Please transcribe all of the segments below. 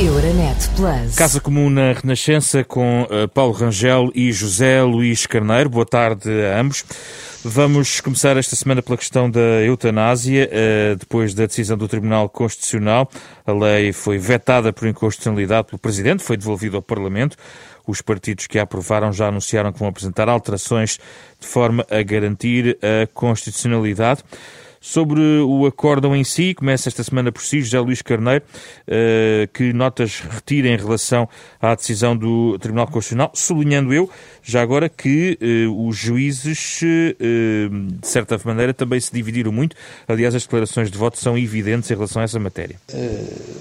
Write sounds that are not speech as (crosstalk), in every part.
Euronet Plus. Casa Comum na Renascença com uh, Paulo Rangel e José Luís Carneiro. Boa tarde a ambos. Vamos começar esta semana pela questão da eutanásia, uh, depois da decisão do Tribunal Constitucional. A lei foi vetada por inconstitucionalidade pelo Presidente, foi devolvida ao Parlamento. Os partidos que a aprovaram já anunciaram que vão apresentar alterações de forma a garantir a constitucionalidade. Sobre o acórdão em si, começa esta semana por si, José Luís Carneiro, uh, que notas retira em relação à decisão do Tribunal Constitucional, sublinhando eu, já agora, que uh, os juízes, uh, de certa maneira, também se dividiram muito. Aliás, as declarações de voto são evidentes em relação a essa matéria.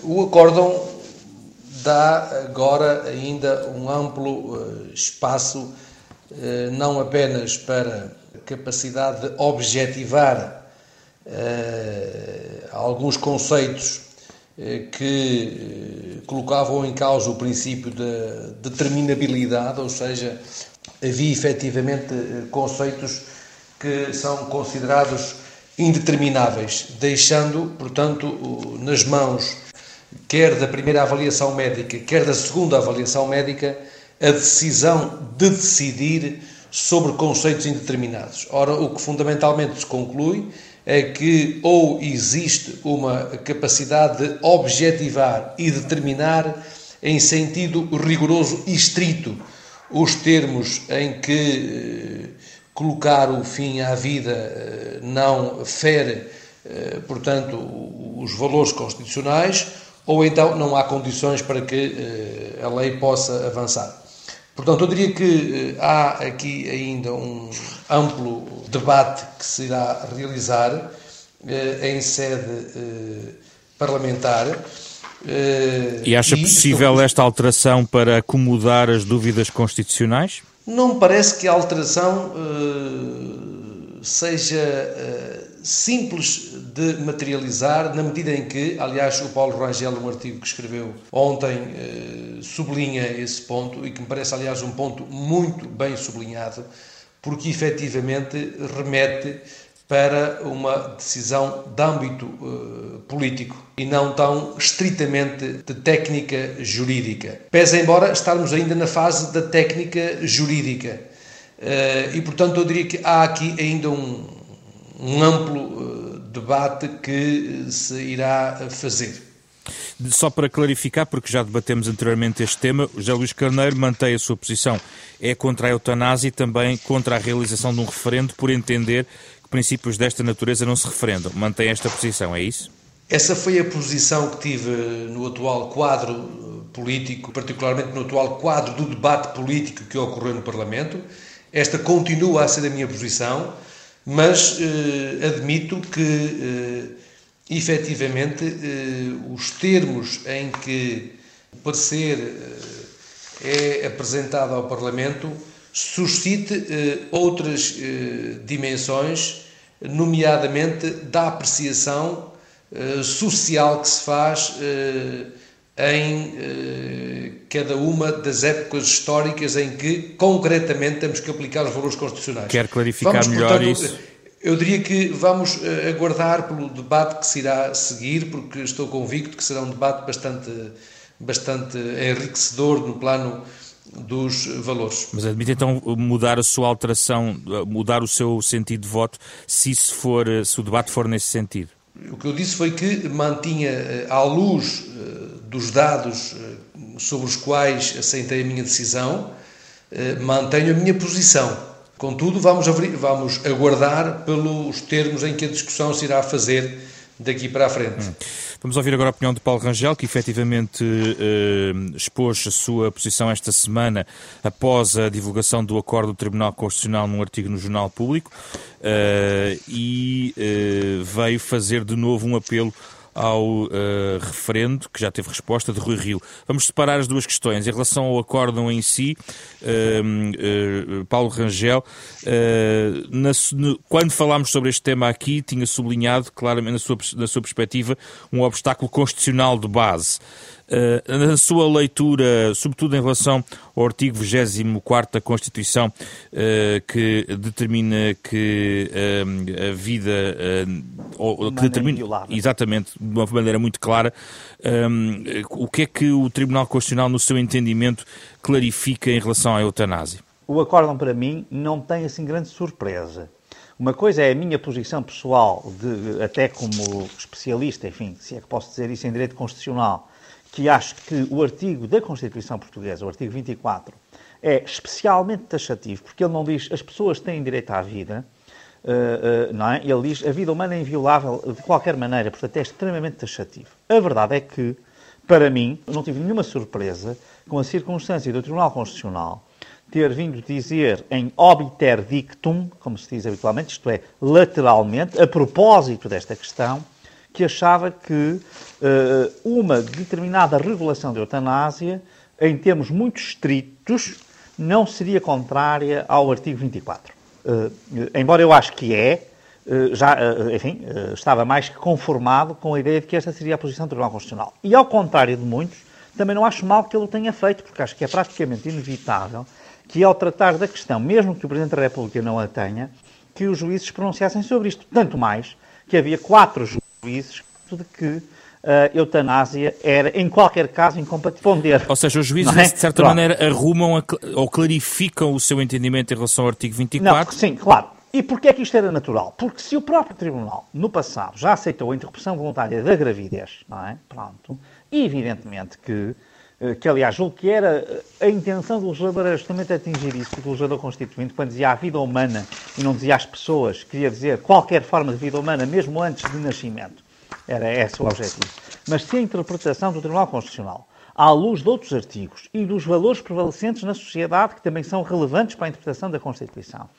o acórdão dá agora ainda um amplo espaço, não apenas para capacidade de objetivar alguns conceitos uh, que uh, colocavam em causa o princípio da de determinabilidade, ou seja, havia efetivamente conceitos que são considerados indetermináveis, deixando, portanto, nas mãos quer da primeira avaliação médica, quer da segunda avaliação médica, a decisão de decidir sobre conceitos indeterminados. Ora, o que fundamentalmente se conclui que ou existe uma capacidade de objetivar e determinar em sentido rigoroso e estrito os termos em que eh, colocar o fim à vida eh, não fere, eh, portanto, os valores constitucionais, ou então não há condições para que a lei possa avançar. Portanto, eu diria que há aqui ainda um amplo debate que se irá realizar eh, em sede eh, parlamentar. Eh, e acha e possível esta alteração para acomodar as dúvidas constitucionais? Não me parece que a alteração seja simples de materializar, na medida em que, aliás, o Paulo Rangel, um artigo que escreveu ontem, sublinha esse ponto e que me parece, aliás, um ponto muito bem sublinhado, porque efetivamente remete para uma decisão de âmbito uh, político e não tão estritamente de técnica jurídica. Pese embora estarmos ainda na fase da técnica jurídica. Uh, e, portanto, eu diria que há aqui ainda um, um amplo uh, debate que se irá fazer. Só para clarificar, porque já debatemos anteriormente este tema, o José Luís Carneiro mantém a sua posição. É contra a eutanásia e também contra a realização de um referendo, por entender que princípios desta natureza não se referendam. Mantém esta posição, é isso? Essa foi a posição que tive no atual quadro eh, político, particularmente no atual quadro do debate político que ocorreu no Parlamento. Esta continua a ser a minha posição, mas eh, admito que eh, efetivamente, eh, os termos em que o parecer eh, é apresentado ao Parlamento suscite eh, outras dimensões, nomeadamente da apreciação social que se faz em cada uma das épocas históricas em que concretamente temos que aplicar os valores constitucionais. Quer clarificar Vamos, melhor portanto, isso? Eu diria que vamos eh, aguardar pelo debate que se irá seguir, porque estou convicto que será um debate bastante, bastante enriquecedor no plano dos valores. Mas admite então mudar a sua alteração, mudar o seu sentido de voto, se, isso for, se o debate for nesse sentido? O que eu disse foi que mantinha, eh, à luz eh, dos dados sobre os quais aceitei a minha decisão, mantenho a minha posição Contudo, vamos, vamos aguardar pelos termos em que a discussão se irá fazer daqui para a frente. Hum. Vamos ouvir agora a opinião de Paulo Rangel, que efetivamente eh, expôs a sua posição esta semana após a divulgação do acordo do Tribunal Constitucional num artigo no Jornal Público eh, e eh, veio fazer de novo um apelo ao uh, referendo, que já teve resposta, de Rui Rio. Vamos separar as duas questões. Em relação ao acórdão em si, uh, uh, Paulo Rangel, na, no, quando falámos sobre este tema aqui, tinha sublinhado claramente, na sua, na sua perspectiva, um obstáculo constitucional de base. Uh, na sua leitura, sobretudo em relação ao artigo 24 da Constituição, uh, que determina que uh, a vida. Que determina, exatamente, de uma maneira muito clara, um, o que é que o Tribunal Constitucional, no seu entendimento, clarifica em relação à eutanásia? O acórdão, para mim, não tem assim grande surpresa. Uma coisa é a minha posição pessoal, de, até como especialista, enfim, se é que posso dizer isso em direito constitucional, que acho que o artigo da Constituição Portuguesa, o artigo 24, é especialmente taxativo, porque ele não diz as pessoas têm direito à vida, uh, uh, não é? Ele diz a vida humana é inviolável de qualquer maneira, portanto é extremamente taxativo. A verdade é que, para mim, não tive nenhuma surpresa com a circunstância do Tribunal Constitucional ter vindo dizer em obiter dictum, como se diz habitualmente, isto é, lateralmente, a propósito desta questão, que achava que uh, uma determinada regulação de eutanásia, em termos muito estritos, não seria contrária ao artigo 24. Uh, eh, embora eu acho que é, uh, já, enfim, estava mais que conformado com a ideia de que esta seria a posição do Tribunal Constitucional. E ao contrário de muitos, também não acho mal que ele o tenha feito, porque acho que é praticamente inevitável que ao tratar da questão, mesmo que o Presidente da República não a tenha, que os juízes pronunciassem sobre isto. Tanto mais que havia quatro juízes de que a eutanásia era, em qualquer caso, incompatível. Ou seja, os juízes, é? de certa Pronto. maneira, arrumam a, ou clarificam o seu entendimento em relação ao artigo 24? Não, sim, claro. E porquê é que isto era natural? Porque se o próprio Tribunal, no passado, já aceitou a interrupção voluntária da gravidez, não é? Pronto. Evidentemente que que aliás julgo que era eh, a intenção do legislador era justamente atingir isso, do legislador constituinte, quando dizia a vida humana e não dizia as pessoas, queria dizer qualquer forma de vida humana, mesmo antes de nascimento. Era esse o objetivo. Mas se a interpretação do Tribunal Constitucional, à luz de outros artigos e dos valores prevalecentes na sociedade, que também são relevantes para a interpretação da Constituição,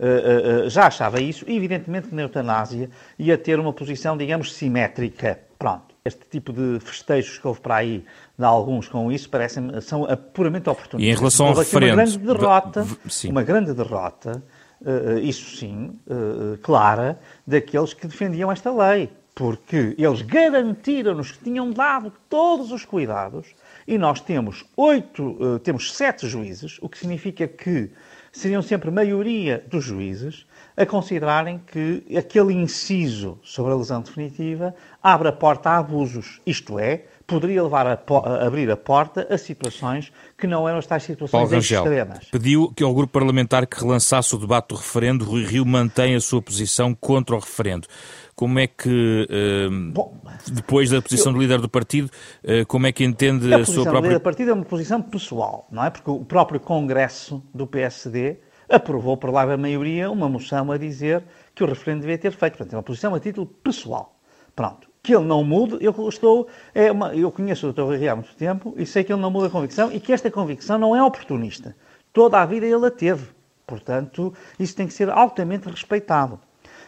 eh, já achava isso, evidentemente que na eutanásia ia ter uma posição, digamos, simétrica. Pronto este tipo de festejos que houve para aí de alguns com isso parecem são puramente oportunistas. E em relação ao referendo? Uma grande derrota, uma grande derrota, uh, isso sim, uh, clara, daqueles que defendiam esta lei. Porque eles garantiram-nos que tinham dado todos os cuidados e nós temos oito, uh, temos sete juízes, o que significa que seriam sempre maioria dos juízes a considerarem que aquele inciso sobre a lesão definitiva abre a porta a abusos, isto é, poderia levar a, a abrir a porta a situações que não eram as tais situações Paulo extremas. pediu que ao grupo parlamentar que relançasse o debate do referendo, Rui Rio mantém a sua posição contra o referendo. Como é que, uh, Bom, depois da posição eu, do líder do partido, uh, como é que entende a, a sua própria... A posição do líder do partido é uma posição pessoal, não é? Porque o próprio Congresso do PSD aprovou por larga maioria uma moção a dizer que o referendo devia ter feito. Portanto, é uma posição a título pessoal. Pronto. Que ele não mude, eu estou. É uma, eu conheço o Dr. Rui há muito tempo e sei que ele não muda a convicção e que esta convicção não é oportunista. Toda a vida ele a teve. Portanto, isso tem que ser altamente respeitado.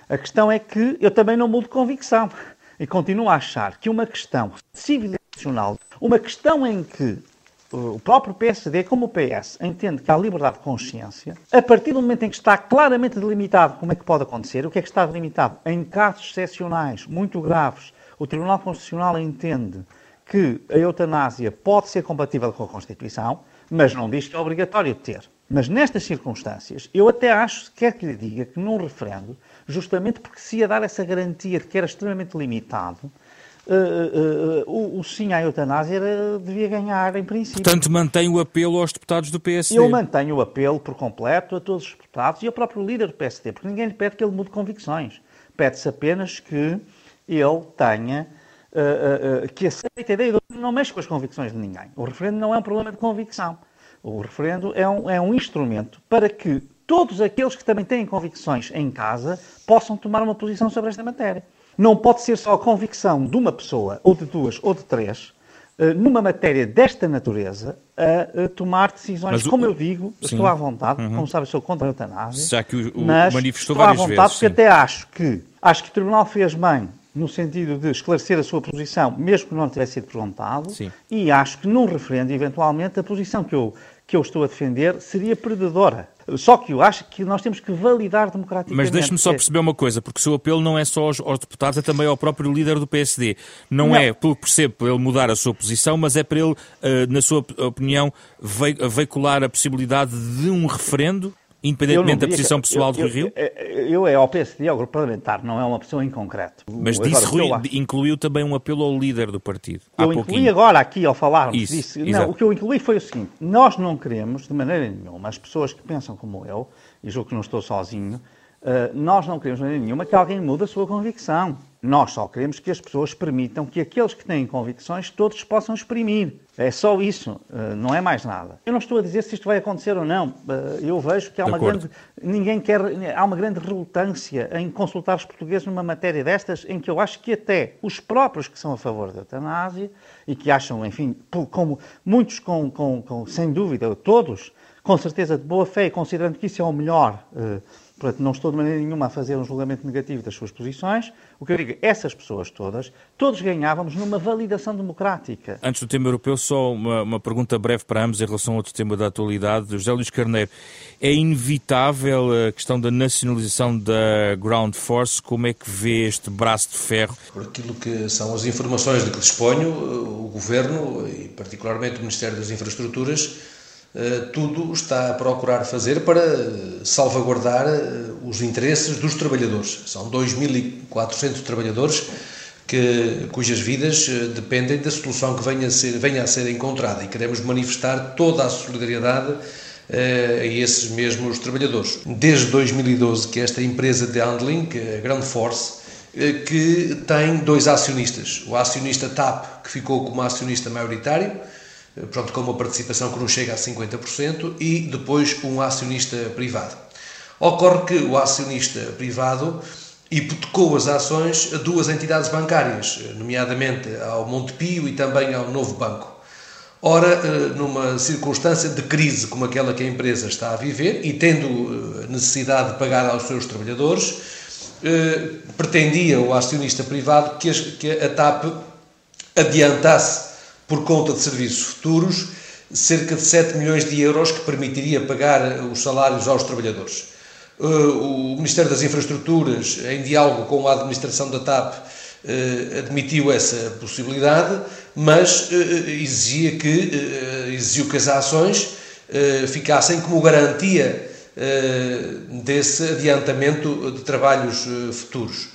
A questão é que eu também não mudo de convicção e continuo a achar que uma questão civilizacional, uma questão em que o próprio PSD, como o PS, entende que há liberdade de consciência, a partir do momento em que está claramente delimitado como é que pode acontecer, o que é que está delimitado? Em casos excepcionais, muito graves, o Tribunal Constitucional entende que a eutanásia pode ser compatível com a Constituição, mas não diz que é obrigatório ter. Mas nestas circunstâncias, eu até acho, quer que lhe diga, que num referendo, justamente porque se ia dar essa garantia de que era extremamente limitado, Uh, uh, uh, o, o, sim à eutanásia era, devia ganhar em princípio. Portanto, mantém o apelo aos deputados do PSD? Eu mantenho o apelo por completo a todos os deputados e ao próprio líder do PSD, porque ninguém lhe pede que ele mude convicções. Pede-se apenas que ele tenha, que aceite a ideia de não mexe com as convicções de ninguém. O referendo não é um problema de convicção. O referendo é um, é um instrumento para que todos aqueles que também têm convicções em casa possam tomar uma posição sobre esta matéria. Não pode ser só a convicção de uma pessoa, ou de duas, ou de três, eh, numa matéria desta natureza, a, tomar decisões. Mas como eu digo, sim. estou à vontade, uhum. como sabe, sou contra a eutanásia. Já que o, o mas manifestou estou várias à vontade vezes, porque sim. até acho que, acho que o Tribunal fez bem no sentido de esclarecer a sua posição, mesmo que não tivesse sido perguntado, sim. e acho que num referendo, eventualmente, a posição que eu, que eu estou a defender seria perdedora Só que eu acho que nós temos que validar democraticamente. Mas deixe-me só perceber uma coisa, porque o seu apelo não é só aos, aos, deputados, é também ao próprio líder do PSD. Não, não. é, pelo que percebo, para ele mudar a sua posição, mas é para ele, uh, na sua opinião, veicular a possibilidade de um referendo independentemente da posição pessoal eu, do Rio? Eu, eu, é ao PSD, ao grupo parlamentar, não é uma pessoa em concreto. Mas disse, Rui, incluiu também um apelo ao líder do partido. Eu incluí agora aqui ao falarmos Isso, disse, não, o que eu incluí foi o seguinte, nós não queremos, de maneira nenhuma, as pessoas que pensam como eu, e julgo que não estou sozinho, uh, nós não queremos de maneira nenhuma que alguém mude a sua convicção. Nós só queremos que as pessoas permitam que aqueles que têm convicções todos possam exprimir. É só isso, eh, não é mais nada. Eu não estou a dizer se isto vai acontecer ou não. Eh, eu vejo que há uma grande. Ninguém quer. Há uma grande relutância em consultar os portugueses numa matéria destas, em que eu acho que até os próprios que são a favor da eutanásia e que acham, enfim, como muitos com, com, com sem dúvida, todos, com certeza de boa fé e considerando que isso é o melhor eh, Portanto, não estou de maneira nenhuma a fazer um julgamento negativo das suas posições. O que eu digo, é, essas pessoas todas, todos ganhávamos numa validação democrática. Antes do tema europeu, só uma, uma pergunta breve para ambos em relação a outro tema da atualidade. José Luís Carneiro, é inevitável a questão da nacionalização da Ground Force? Como é que vê este braço de ferro? Por aquilo que são as informações de que disponho, o Governo, e particularmente o Ministério das Infraestruturas, eh, tudo está a procurar fazer para salvaguardar eh, os interesses dos trabalhadores. São 2.400 trabalhadores que, cujas vidas eh, dependem da solução que venha a, ser, venha a ser encontrada e queremos manifestar toda a solidariedade a esses mesmos trabalhadores. Desde 2012 que esta empresa de handling, a Grand Force, que tem dois acionistas. O acionista TAP, que ficou como acionista maioritário, pronto, com uma participação que não chega a 50%, e depois um acionista privado. Ocorre que o acionista privado hipotecou as ações a duas entidades bancárias, nomeadamente ao Montepio e também ao Novo Banco. Ora, eh, numa circunstância de crise como aquela que a empresa está a viver e tendo eh, necessidade de pagar aos seus trabalhadores, eh, pretendia o acionista privado que a TAP adiantasse por conta de serviços futuros, cerca de 7 milhões de euros que permitiria pagar os salários aos trabalhadores. Uh, o Ministério das Infraestruturas, em diálogo com a administração da TAP, uh, admitiu essa possibilidade, mas uh, exigia que, exigiu que as ações ficassem como garantia desse adiantamento de trabalhos futuros.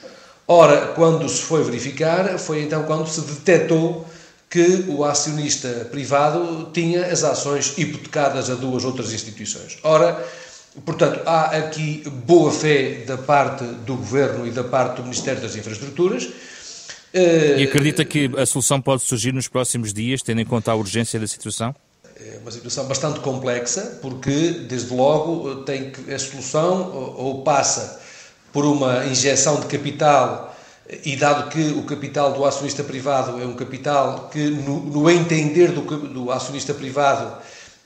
Ora, quando se foi verificar, foi então quando se detectou que o acionista privado tinha as ações hipotecadas a duas outras instituições. Ora, portanto, há aqui boa fé da parte do Governo e da parte do Ministério das Infraestruturas. E acredita que a solução pode surgir nos próximos dias, tendo em conta a urgência da situação? É uma situação bastante complexa, porque, desde logo, tem que, a solução ou passa por uma injeção de capital e dado que o capital do acionista privado é um capital que, no, no entender do, do, acionista privado,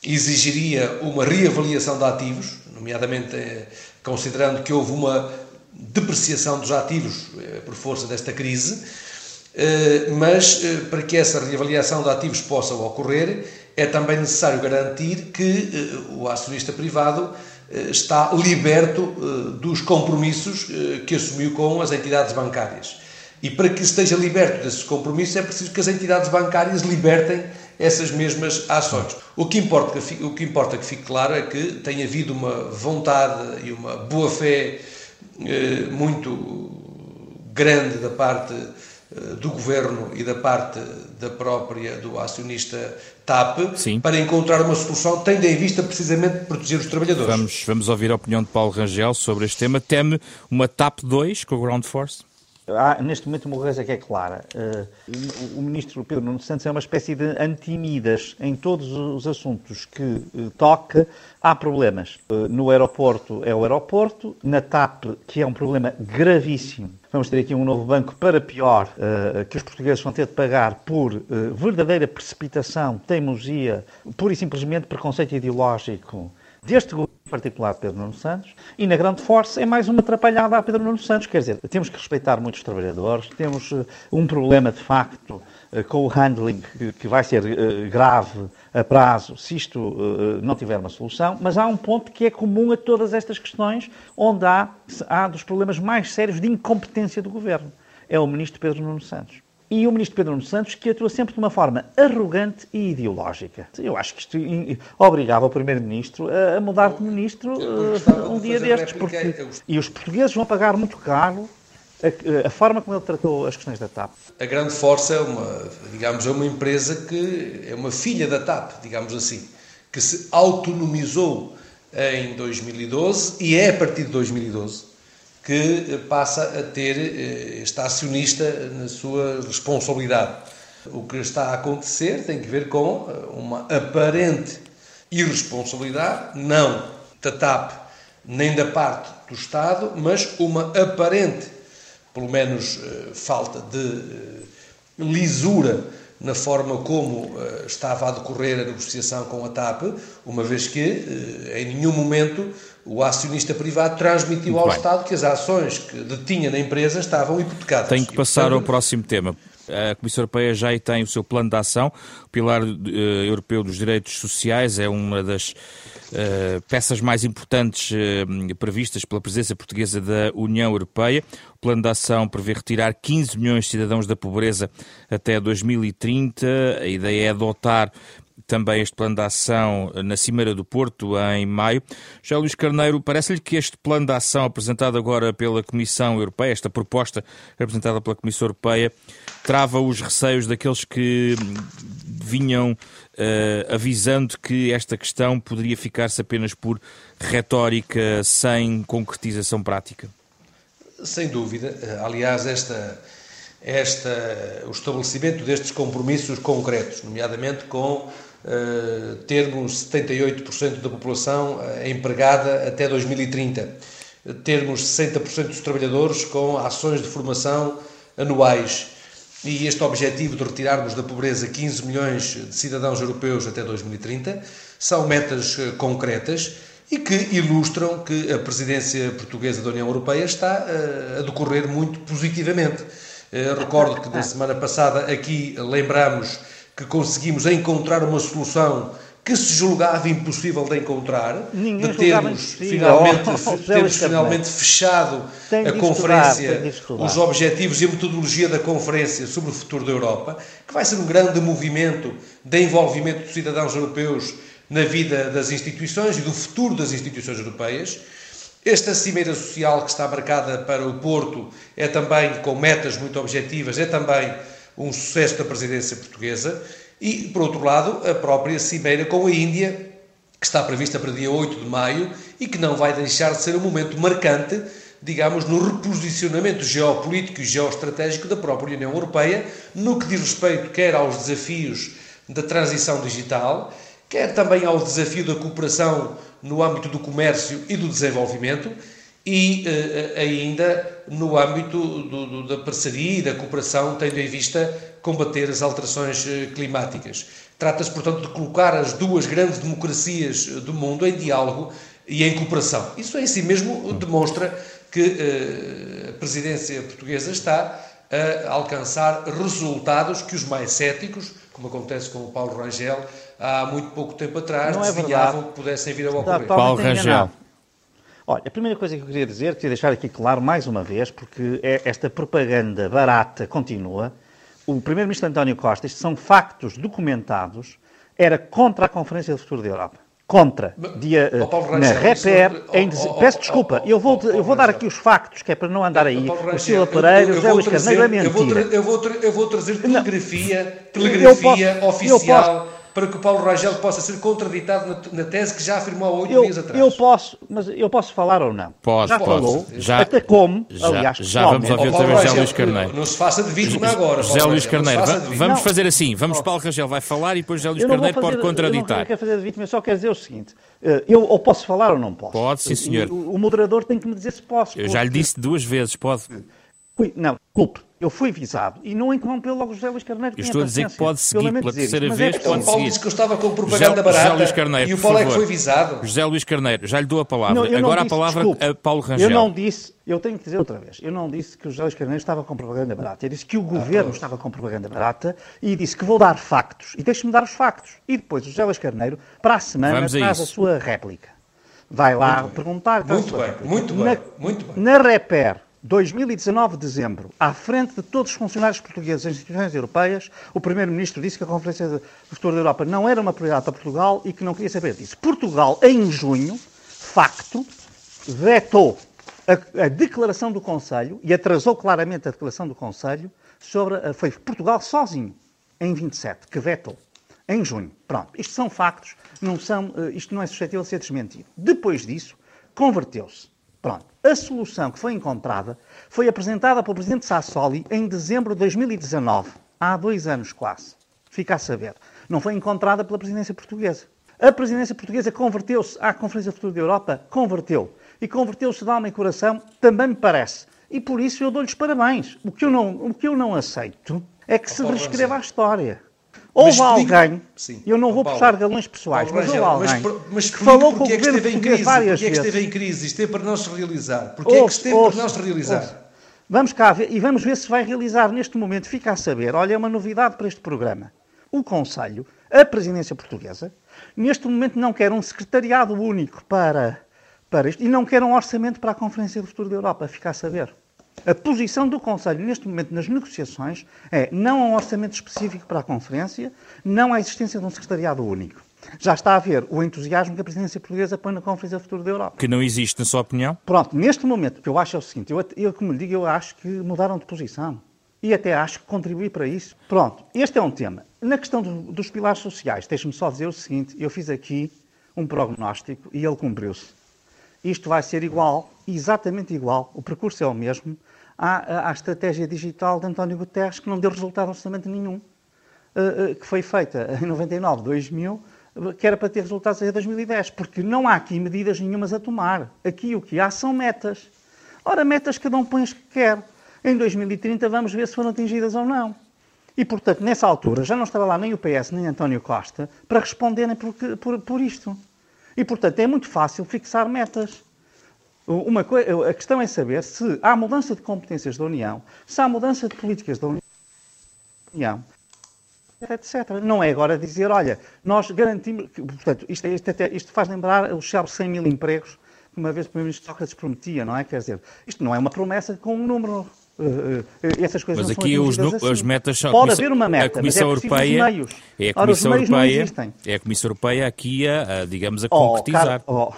exigiria uma reavaliação de ativos, nomeadamente eh, considerando que houve uma depreciação dos ativos eh, por força desta crise, eh, mas para que essa reavaliação de ativos possa ocorrer, é também necessário garantir que o acionista privado está liberto eh, dos compromissos eh, que assumiu com as entidades bancárias. E para que esteja liberto desses compromissos é preciso que as entidades bancárias libertem essas mesmas ações. O que importa, o que importa que fique claro é que tem havido uma vontade e uma boa fé muito grande da parte eh, do governo e da parte da própria do acionista TAP Sim. para encontrar uma solução tendo em vista precisamente proteger os trabalhadores. Vamos, vamos ouvir a opinião de Paulo Rangel sobre este tema. Teme uma TAP 2 com o Ground Force? Há, neste momento, uma coisa que é clara. Uh, o ministro Pedro Nuno Santos é uma espécie de antimidas em todos os assuntos que uh, toca. Há problemas. Uh, no aeroporto é o aeroporto, na TAP, que é um problema gravíssimo. Vamos ter aqui um novo banco para pior, que os portugueses vão ter de pagar por verdadeira precipitação, teimosia, pura e simplesmente preconceito ideológico deste governo particular Pedro Nuno Santos, e na grande força é mais uma atrapalhada a Pedro Nuno Santos. Quer dizer, temos que respeitar muitos trabalhadores, temos uh, um problema de facto com o handling, que vai ser grave a prazo, se isto não tiver uma solução, mas há um ponto que é comum a todas estas questões, onde há, há dos problemas mais sérios de incompetência do governo. É o ministro Pedro Nuno Santos e o ministro Pedro Nuno Santos, que atua sempre de uma forma arrogante e ideológica. Eu acho que isto obrigava o primeiro-ministro a mudar de ministro uh, um dia destes. Porque... E os portugueses vão pagar muito caro a, a, forma como ele tratou as questões da TAP. A Grande Força é uma, digamos, é uma empresa que é uma filha da TAP, digamos assim, que se autonomizou em 2012 e é a partir de 2012 que passa a ter, eh, está acionista na sua responsabilidade. O que está a acontecer tem que ver com eh, uma aparente irresponsabilidade, não da TAP nem da parte do Estado, mas uma aparente, pelo menos, eh, falta de lisura na forma como estava a decorrer a negociação com a TAP, uma vez que em nenhum momento o acionista privado transmitiu Muito ao bem. Estado que as ações que detinha na empresa estavam hipotecadas. Tenho que passar ao próximo tema. A Comissão Europeia já tem o seu plano de ação. O Pilar uh, Europeu dos Direitos Sociais é uma das uh, peças mais importantes uh, previstas pela presidência portuguesa da União Europeia. O plano de ação prevê retirar 15 milhões de cidadãos da pobreza até 2030. A ideia é adotar também este plano de ação na Cimeira do Porto em maio. Já Luís Carneiro, parece-lhe que este plano de ação apresentado agora pela Comissão Europeia, esta proposta apresentada pela Comissão Europeia, trava os receios daqueles que vinham uh, avisando que esta questão poderia ficar-se apenas por retórica sem concretização prática? Sem dúvida. Aliás, esta, esta, o estabelecimento destes compromissos concretos, nomeadamente com uh, termos 78% da população uh, empregada até 2030, termos 60% dos trabalhadores com ações de formação anuais e este objetivo de retirarmos da pobreza 15 milhões de cidadãos europeus até 2030 são metas uh, concretas e que ilustram que a presidência portuguesa da União Europeia está a decorrer muito positivamente. Recordo que na semana passada aqui lembramos que conseguimos encontrar uma solução que se julgava impossível de encontrar, Ninguém de termos finalmente, (laughs) oh, termos finalmente fechado a conferência, estudar, os objetivos e a metodologia da conferência sobre o futuro da Europa, que vai ser um grande movimento de envolvimento dos cidadãos europeus na vida das instituições e do futuro das instituições europeias. Esta cimeira social que está marcada para o Porto é também com metas muito objetivas, é também um sucesso da presidência portuguesa, e, por outro lado, a própria cimeira com a Índia, que está prevista para dia 8 de maio e que não vai deixar de ser um momento marcante, digamos, no reposicionamento geopolítico e geoestratégico da própria União Europeia, no que diz respeito quer aos desafios da transição digital, quer também ao desafio da cooperação no âmbito do comércio e do desenvolvimento, e uh, ainda no âmbito do, do, da parceria e da cooperação, tendo em vista combater as alterações uh, climáticas. Trata-se, portanto, de colocar as duas grandes democracias do mundo em diálogo e em cooperação. Isso em si mesmo demonstra que a presidência portuguesa está a alcançar resultados que os mais céticos, como acontece com o Paulo Rangel, há muito pouco tempo atrás, não é desviavam que pudessem vir a ocorrer. Paulo Rangel. Olha, a primeira coisa que eu queria dizer, queria deixar aqui claro mais uma vez, porque é esta propaganda barata continua. O Primeiro-Ministro António Costa, estes são factos documentados, era contra a Conferência do Futuro da Europa. Contra. Dia, oh, na Reper, em, oh, peço desculpa, eu vou, eu vou dar aqui os factos, que é para não andar aí. o Silva Pereira, José Luís Carneiro, é mentira. Eu vou, eu vou trazer telegrafia, telegrafia oficial para que o Paulo Rangel possa ser contraditado na, na, tese que já afirmou há oito dias atrás. Eu posso, mas eu posso falar ou não? Pode, já pode. falou, já, até como, já, aliás, já vamos ouvir outra vez José Luís Carneiro. Não se faça de vítima agora. José Luís Carneiro, vamos não. fazer assim, vamos Paulo Rangel vai falar e depois José Luís Carneiro pode contraditar. Eu não quero fazer de vítima, eu só quero dizer o seguinte, eh, eu ou posso falar ou não posso? Pode, sim senhor. O, o moderador tem que me dizer se posso. Eu já lhe disse duas vezes, pode. Não, culpe Eu fui visado e não interrompeu logo José Luís Carneiro. Eu estou a dizer que pode seguir pela terceira isso, vez. é pode o Paulo seguir. disse que eu estava com propaganda José, barata José Luís Carneiro, e o Paulo é que foi visado. José Luís Carneiro, já lhe dou a palavra. Não, Agora a disse, palavra desculpe, a Paulo Rangel. Eu não disse, eu tenho que dizer outra vez, eu não disse que o José Luís Carneiro estava com propaganda barata. Eu disse que o governo estava com propaganda barata e disse que vou dar factos. E deixe-me dar os factos. E depois o José Luís Carneiro, para a semana, Vamos a traz a isso. sua réplica. Vai lá perguntar. traz a Muito bem, muito bem, Na, muito bem. Na Reper, 2019 de dezembro, à frente de todos os funcionários portugueses das instituições europeias, o Primeiro-Ministro disse que a Conferência do Futuro da Europa não era uma prioridade para Portugal e que não queria saber disso. Portugal, em junho, facto, vetou a, a declaração do Conselho e atrasou claramente a declaração do Conselho sobre. a- Foi Portugal sozinho, em 27, que vetou. Em junho. Pronto. Isto são factos, não são, eh, isto não é suscetível de ser desmentido. Depois disso, converteu-se. Pronto. A solução que foi encontrada foi apresentada pelo Presidente Sassoli em dezembro de 2019, há dois anos quase. Fica a saber. Não foi encontrada pela presidência portuguesa. A presidência portuguesa converteu-se à Conferência Futura da Europa? Converteu. E converteu-se de alma e coração? Também me parece. E por isso eu dou-lhes parabéns. O que eu não, o que eu não aceito é que se reescreva a história. Houve alguém, Sim. eu não vou Paulo, puxar galões pessoais, Paulo mas houve alguém mas, mas que falou com o porque é que esteve em crise, várias porque é que vezes. esteve em crise, esteve para não se realizar. Porque é que esteve ouça, para não se realizar. Vamos cá ver e vamos ver se vai realizar neste momento. Fica a saber. Olha, é uma novidade para este programa. O Conselho, a presidência portuguesa, neste momento não quer um secretariado único para, para isto e não quer um orçamento para a Conferência do Futuro da Europa. Fica a saber. A posição do Conselho neste momento nas negociações é não há um orçamento específico para a Conferência, não há existência de um secretariado único. Já está a ver o entusiasmo que a presidência portuguesa põe na Conferência do Futuro da Europa. Que não existe, na sua opinião? Pronto, neste momento, o que eu acho é o seguinte: eu, eu, como lhe digo, eu acho que mudaram de posição. E até acho que contribuí para isso. Pronto, este é um tema. Na questão do- dos pilares sociais, deixe-me só dizer o seguinte: eu fiz aqui um prognóstico e ele cumpriu-se. Isto vai ser igual, exatamente igual, o percurso é o mesmo, à, à- estratégia digital de António Guterres, que não deu resultado absolutamente nenhum, eh, eh, que foi feita em 99, 2000, eh, que era para ter resultados em 2010, porque não há aqui medidas nenhumas a tomar. Aqui o que há são metas. Ora, metas cada um põe as que quer. Em 2030 vamos ver se foram atingidas ou não. E, portanto, nessa altura já não estava lá nem o PS nem António Costa para responderem por, por, por isto. E, portanto, é muito fácil fixar metas. Uma a questão é saber se há mudança de competências da União, se há mudança de políticas da União, etc. Não é agora dizer, olha, nós garantimos. Portanto, isto, é- isto até- isto faz lembrar os célebres 100 mil empregos que uma vez o Primeiro-Ministro Sócrates prometia, não é? Quer dizer, isto não é uma promessa com um número. Eh, eh, essas coisas Mas não aqui os, nu- as assim. metas são. Pode haver uma meta, a Comissão mas é Europeia. meios. É a Ora, Comissão não Europeia. É a Comissão Europeia aqui a, a, digamos, a Oh, concretizar. cara, oh,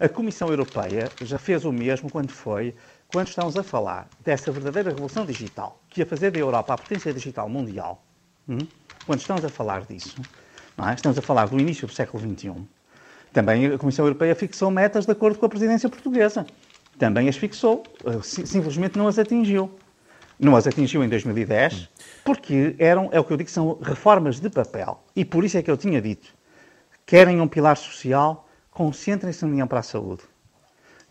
a Comissão Europeia já fez o mesmo quando foi, quando estamos a falar dessa verdadeira revolução digital, que ia fazer da Europa a potência digital mundial. hum? Quando estamos a falar disso, é? estamos a falar do início do século XXI, também a Comissão Europeia fixou metas de acordo com a presidência portuguesa. Também as fixou, si- simplesmente não as atingiu. Não as atingiu em 2010, porque eram, é o que eu digo, são reformas de papel. E por isso é que eu tinha dito, querem um pilar social, concentrem-se na União para a Saúde.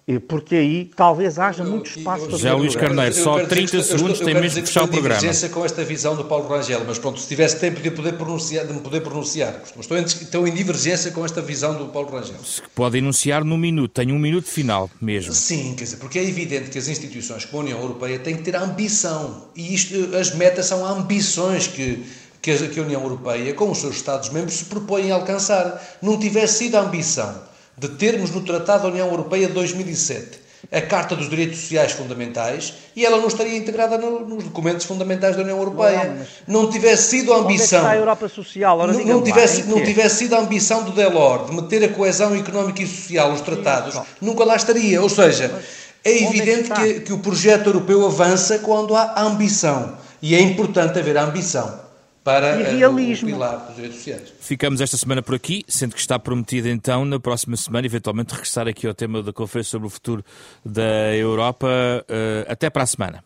E Porque aí talvez haja muito espaço para José Luís. Carneiro, só 30 segundos, tem mesmo que fechar o programa. divergência com esta visão do Paulo Rangel, mas pronto, se tivesse tempo de poder pronunciar, de me poder pronunciar. Estou em, estou em divergência com esta visão do Paulo Rangel. Se pode enunciar num minuto, tem um minuto final mesmo. Sim, quer dizer, porque é evidente que as instituições como a União Europeia têm que ter ambição. E isto, as metas são ambições que, que, a, União Europeia, com os seus Estados-membros, se propõem a alcançar. Não tivesse sido a ambição de termos no Tratado da União Europeia de 2007 a Carta dos Direitos Sociais Fundamentais e ela não estaria integrada no- nos documentos fundamentais da União Europeia. Não, Não tivesse sido a Onde é ambição. está a Europa Social? Ora, Não, não lá, tivesse, em não tivesse sido a ambição do Delors de meter a coesão económica e social nos tratados, Sim, nunca lá estaria. Ou seja, é é que evidente que, que o projeto europeu avança quando há ambição. E é importante haver ambição para E eh, o pilar dos direitos sociais. Ficamos esta semana por aqui, sendo que está prometido então, na próxima semana, eventualmente regressar aqui ao tema da Conferência sobre o Futuro da Europa. Eh, até para a semana.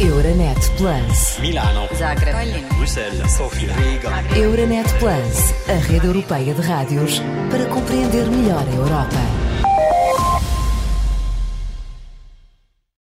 Euronet Plus. Milano, Zagreb, Bruxelas, Sofia, Riga. Euronet Plus, a rede europeia de rádios para compreender melhor a Europa.